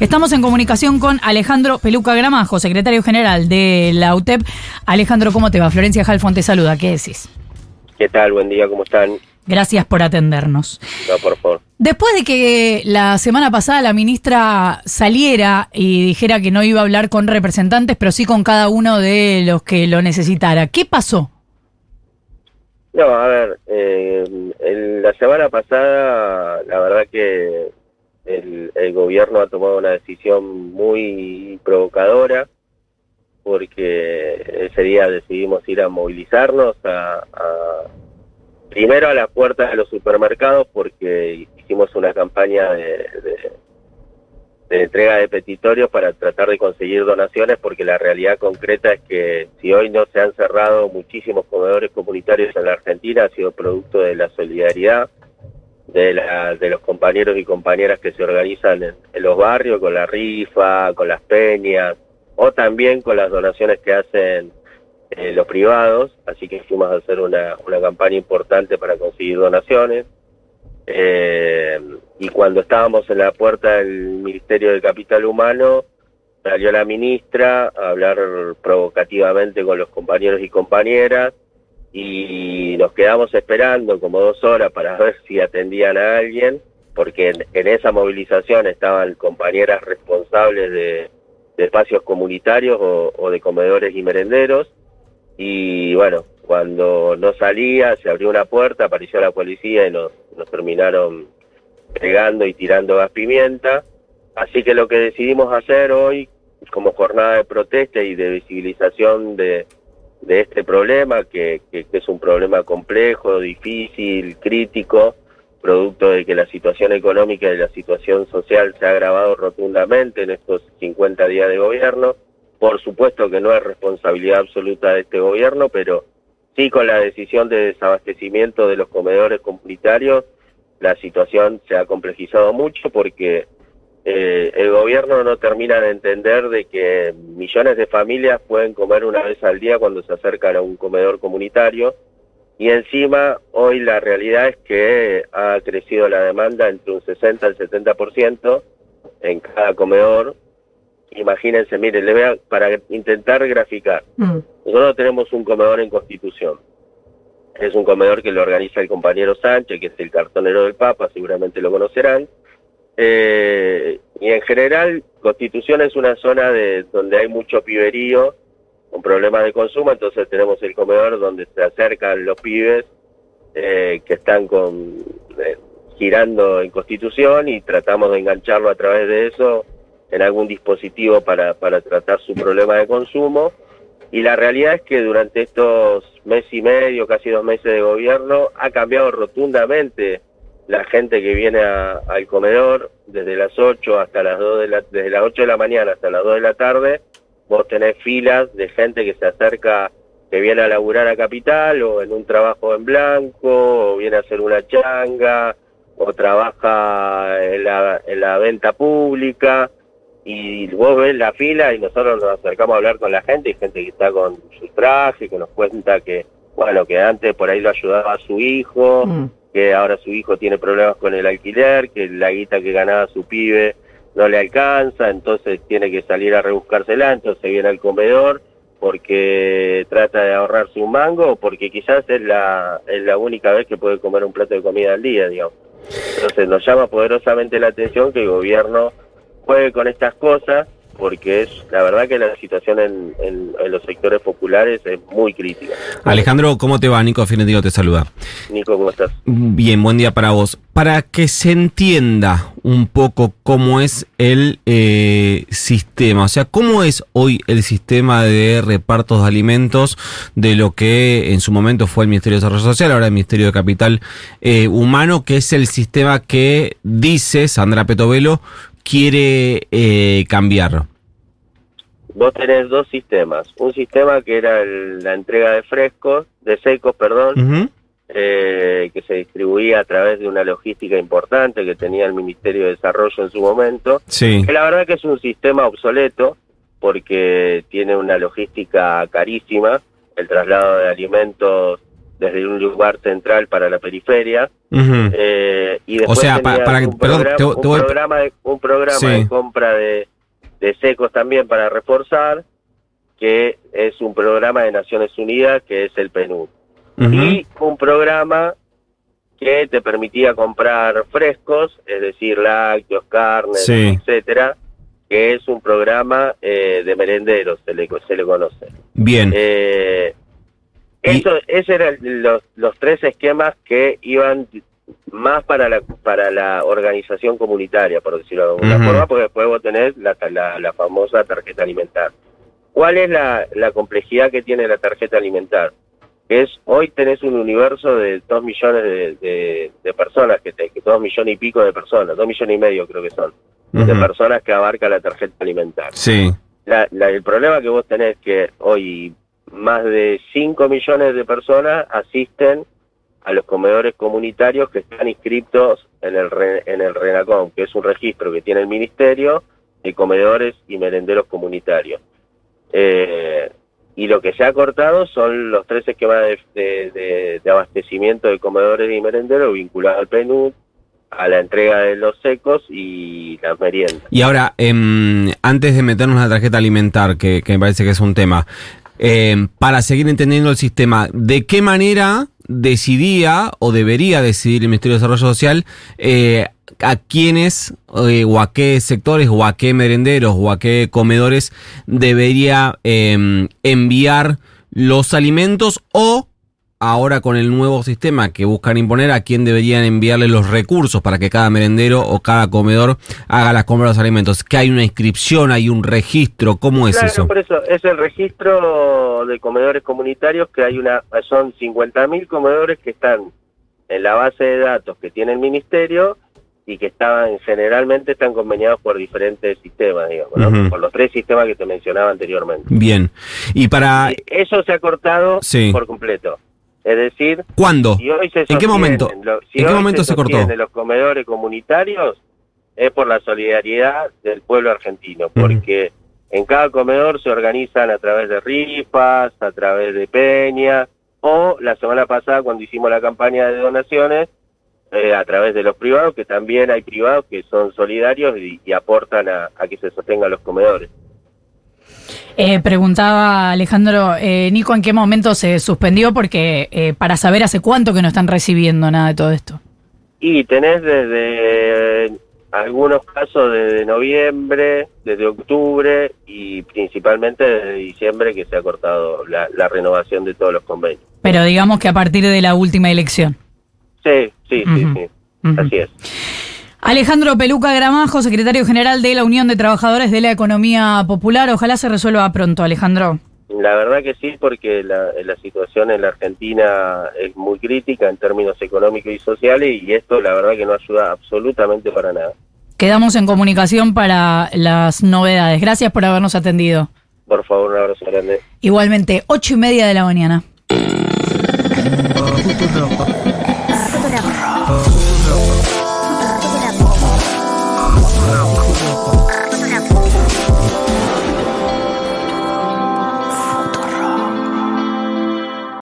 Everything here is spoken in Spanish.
Estamos en comunicación con Alejandro Peluca Gramajo, secretario general de la UTEP. Alejandro, ¿cómo te va? Florencia Jalfón te saluda. ¿Qué decís? ¿Qué tal? Buen día, ¿cómo están? Gracias por atendernos. No, por favor. Después de que la semana pasada la ministra saliera y dijera que no iba a hablar con representantes, pero sí con cada uno de los que lo necesitara, ¿qué pasó? No, a ver, eh, la semana pasada, la verdad que el, gobierno ha tomado una decisión muy provocadora, porque ese día decidimos ir a movilizarnos a primero a la puerta de los supermercados porque hicimos una campaña de, entrega de petitorios para tratar de conseguir donaciones porque la realidad concreta es que si hoy no se han cerrado muchísimos comedores comunitarios en la Argentina ha sido producto de la solidaridad de, la, de los compañeros y compañeras que se organizan en los barrios con la rifa, con las peñas o también con las donaciones que hacen eh, los privados, así que fuimos a hacer una, una campaña importante para conseguir donaciones. Eh, y cuando estábamos en la puerta del Ministerio de Capital Humano, salió la ministra a hablar provocativamente con los compañeros y compañeras y nos quedamos esperando como dos horas para ver si atendían a alguien, porque en, esa movilización estaban compañeras responsables de, espacios comunitarios o, de comedores y merenderos y bueno, cuando no salía, se abrió una puerta, apareció la policía y nos, nos terminaron pegando y tirando gas pimienta. Así que lo que decidimos hacer hoy, como jornada de protesta y de visibilización de, de este problema, que, que, es un problema complejo, difícil, crítico, producto de que la situación económica y la situación social se ha agravado rotundamente en estos 50 días de gobierno, por supuesto que no es responsabilidad absoluta de este gobierno, pero sí con la decisión de desabastecimiento de los comedores comunitarios, la situación se ha complejizado mucho porque eh, el gobierno no termina de entender de que millones de familias pueden comer una vez al día cuando se acercan a un comedor comunitario y encima hoy la realidad es que ha crecido la demanda entre un 60 al 70% en cada comedor imagínense, miren, le voy para intentar graficar. Mm. Nosotros tenemos un comedor en Constitución. Es un comedor que lo organiza el compañero Sánchez, que es el cartonero del Papa, seguramente lo conocerán. Eh, y en general, Constitución es una zona de donde hay mucho piberío, con problemas de consumo, entonces tenemos el comedor donde se acercan los pibes eh, que están con eh, girando en Constitución y tratamos de engancharlo a través de eso en algún dispositivo para, para tratar su problema de consumo. Y la realidad es que durante estos mes y medio, casi dos meses de gobierno, ha cambiado rotundamente la gente que viene al comedor desde las 8 hasta las 2 de la, desde las 8 de la mañana hasta las 2 de la tarde, vos tenés filas de gente que se acerca, que viene a laburar a Capital o en un trabajo en blanco, o viene a hacer una changa, o trabaja en la, en la venta pública y vos ves la fila y nosotros nos acercamos a hablar con la gente y gente que está con su traje, que nos cuenta que, bueno, que antes por ahí lo ayudaba a su hijo, mm. Que ahora su hijo tiene problemas con el alquiler, que la guita que ganaba su pibe no le alcanza, entonces tiene que salir a rebuscársela, entonces viene al comedor porque trata de ahorrarse un mango o porque quizás es la, es la única vez que puede comer un plato de comida al día, digamos. Entonces nos llama poderosamente la atención que el gobierno juegue con estas cosas porque es la verdad que la situación en, los sectores populares es muy crítica. Alejandro, ¿cómo te va? Nico Fiorentino te saluda. Nico, ¿cómo estás? Bien, buen día para vos. Para que se entienda un poco cómo es el eh, sistema, o sea, cómo es hoy el sistema de repartos de alimentos de lo que en su momento fue el Ministerio de Desarrollo Social, ahora el Ministerio de Capital eh, Humano, que es el sistema que dice Sandra Petovelo quiere eh, cambiar? Vos tenés dos sistemas. Un sistema que era la entrega de frescos, de secos, perdón, eh, que se distribuía a través de una logística importante que tenía el Ministerio de Desarrollo en su momento. Sí. Que la verdad que es un sistema obsoleto porque tiene una logística carísima. El traslado de alimentos desde un lugar central para la periferia. Ujú. Eh, y O después sea, pa- tenías para que- un perdón, programa, te- voy- programa de, un programa Sí. de compra de, de secos también para reforzar, que es un programa de Naciones Unidas, que es el PNUD. Y un programa que te permitía comprar frescos, es decir, lácteos, carnes, Sí. etcétera, que es un programa eh, de merenderos, se le, se le conoce. Bien. Eh, Y- eso, esos eran los, los tres esquemas que iban más para la, para la organización comunitaria, por decirlo de alguna forma, porque después vos tenés la, la, la famosa tarjeta alimentar. ¿Cuál es la, la complejidad que tiene la tarjeta alimentar? Es, hoy tenés un universo de dos millones de, de- de personas, que, te, que dos millones y pico de personas, dos millones y medio creo que son, de personas que abarca la tarjeta alimentar Sí. la, la- el problema que vos tenés que hoy más de 5 millones de personas asisten a los comedores comunitarios que están inscritos en el, en el RENACOM, que es un registro que tiene el Ministerio de Comedores y Merenderos Comunitarios. Eh, y lo que se ha cortado son los tres esquemas de, de- de- abastecimiento de comedores y merenderos vinculados al PNUD, a la entrega de los secos y las meriendas. Y ahora, em, antes de meternos en la tarjeta alimentar, que, que me parece que es un tema, em, para seguir entendiendo el sistema, ¿de qué manera decidía o debería decidir el Ministerio de Desarrollo Social eh, a quiénes eh, o a qué sectores o a qué merenderos o a qué comedores debería em, enviar los alimentos o ahora con el nuevo sistema que buscan imponer a quién deberían enviarle los recursos para que cada merendero o cada comedor haga las compras de los alimentos. Que hay una inscripción, hay un registro, ¿cómo es Claro, eso? por eso es el registro de comedores comunitarios que hay una son 50.000 comedores que están en la base de datos que tiene el ministerio y que estaban generalmente están conveniados por diferentes sistemas, digamos, por los tres sistemas que te mencionaba anteriormente. Bien. ¿Y para Eso se ha cortado Sí. por completo. Es decir, cuándo? si hoy se ¿En qué momento? lo- si ¿En qué momento se cortó? sostienen los comedores comunitarios es por la solidaridad del pueblo argentino, porque en cada comedor se organizan a través de rifas, a través de peñas, o la semana pasada cuando hicimos la campaña de donaciones, eh, a través de los privados, que también hay privados que son solidarios y, y aportan a, a que se sostengan los comedores. Eh, preguntaba Alejandro, eh, Nico, ¿en qué momento se suspendió? Porque eh, para saber hace cuánto que no están recibiendo nada de todo esto. Y tenés desde algunos casos desde noviembre, desde octubre y principalmente desde diciembre que se ha cortado la, la renovación de todos los convenios. Pero digamos que a partir de la última elección. Sí, sí, sí, sí. Así es. Alejandro Peluca Gramajo, secretario general de la Unión de Trabajadores de la Economía Popular. Ojalá se resuelva pronto, Alejandro. La verdad que sí, porque la, la situación en la Argentina es muy crítica en términos económicos y sociales y esto la verdad que no ayuda absolutamente para nada. Quedamos en comunicación para las novedades. Gracias por habernos atendido. Por favor, un abrazo grande. Igualmente, ocho y media de la mañana.